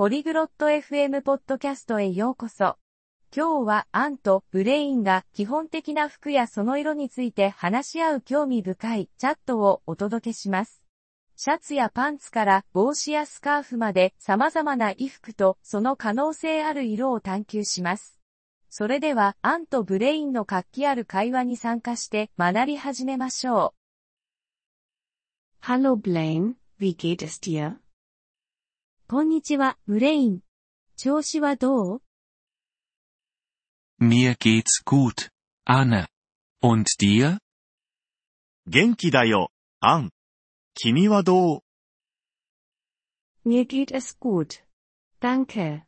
Polyglot FM ポッドキャストへようこそ。今日はアンとブレインが基本的な服やその色について話し合う興味深いチャットをお届けします。シャツやパンツから帽子やスカーフまで様々な衣服とその可能性ある色を探求します。それでは、アンとブレインの活気ある会話に参加して学び始めましょう。Hallo Blaine, wie geht es dir? こんにちは、ブレイン。調子はどう Mir geht's gut, Anne. Und dir? 元気だよ、アン。君はどう Mir geht es gut. Danke.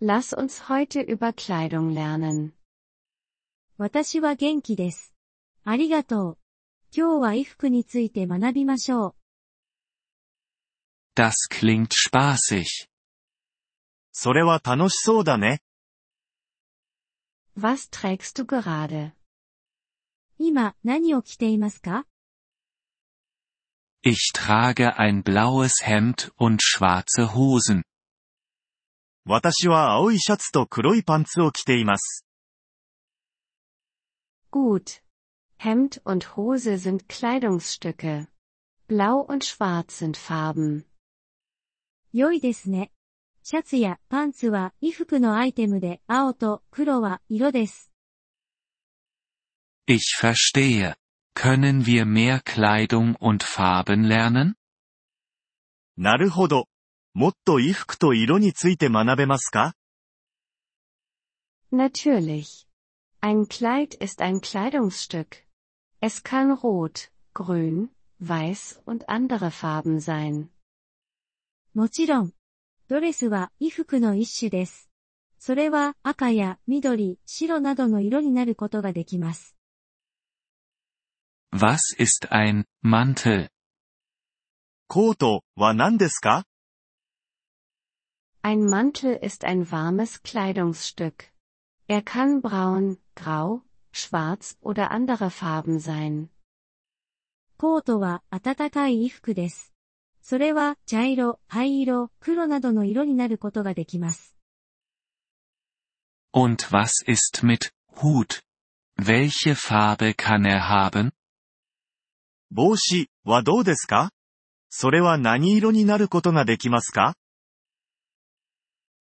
Lass uns heute über Kleidung lernen. 私は元気です。ありがとう。今日は衣服について学びましょう。Das klingt spaßig. それは楽しそうだね。Was trägst du gerade? 今、何を着ていますか Ich trage ein blaues Hemd und schwarze Hosen. 私は青いシャツと黒いパンツを着ています。Gut. Hemd und Hose sind Kleidungsstücke. Blau und schwarz sind Farben. 良いですね。シャツやパンツは衣服のアイテムで青と黒は色です。Ich verstehe. Können wir mehr Kleidung und Farben lernen? なるほど。もっと衣服と色について学べますか Natürlich. Ein Kleid ist ein Kleidungsstück. Es kann rot, grün, weiß und andere Farben sein. もちろん。ドレスは衣服の一種です。それは赤や緑、白などの色になることができます。Was ist ein Mantel? コートは何ですか Ein Mantel ist ein warmes Kleidungsstück. Er kann braun, grau, schwarz oder andere Farben sein. コートは暖かい衣服です。それは茶色、灰色、黒などの色になることができます。Und was ist mit Hut? Welche Farbe kann er haben? 帽子はどうですかそれは何色になることができますか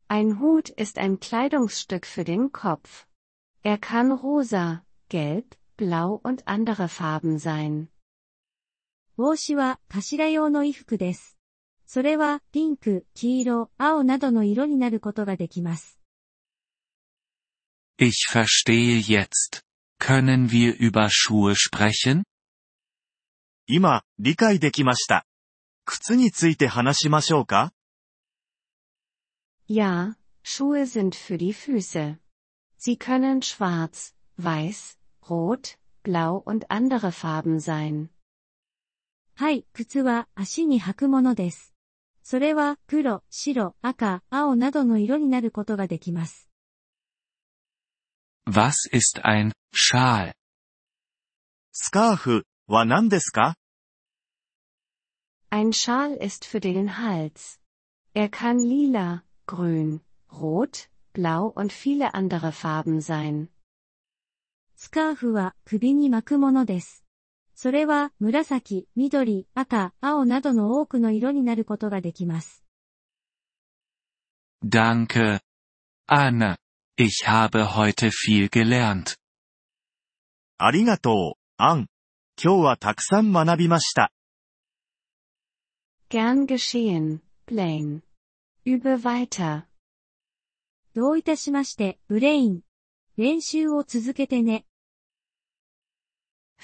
Ein Hut ist ein Kleidungsstück für den Kopf. Er kann rosa, gelb, blau und andere Farben sein. 帽子は頭用の衣服です。それはピンク、黄色、青などの色になることができます。Ich verstehe jetzt. Können wir über Schuhe sprechen? 今、理解できました。靴について話しましょうか Ja, Schuhe sind für die Füße. Sie können schwarz, weiß, rot, blau und andere Farben sein. はい、靴は足に履くものです。それは黒、白、赤、青などの色になることができます。Was ist ein Schal? スカーフは何ですか Ein Schal ist für den Hals. Er kann lila, grün, rot, blau und viele andere Farben sein. スカーフは首に巻くものです。それは紫、緑、赤、青などの多くの色になることができます。Danke, Anna. Ich habe heute viel gelernt. ありがとう、アン。今日はたくさん学びました。Gern geschehen, Blaine. Übe weiter. どういたしまして、ブレイン。練習を続けてね。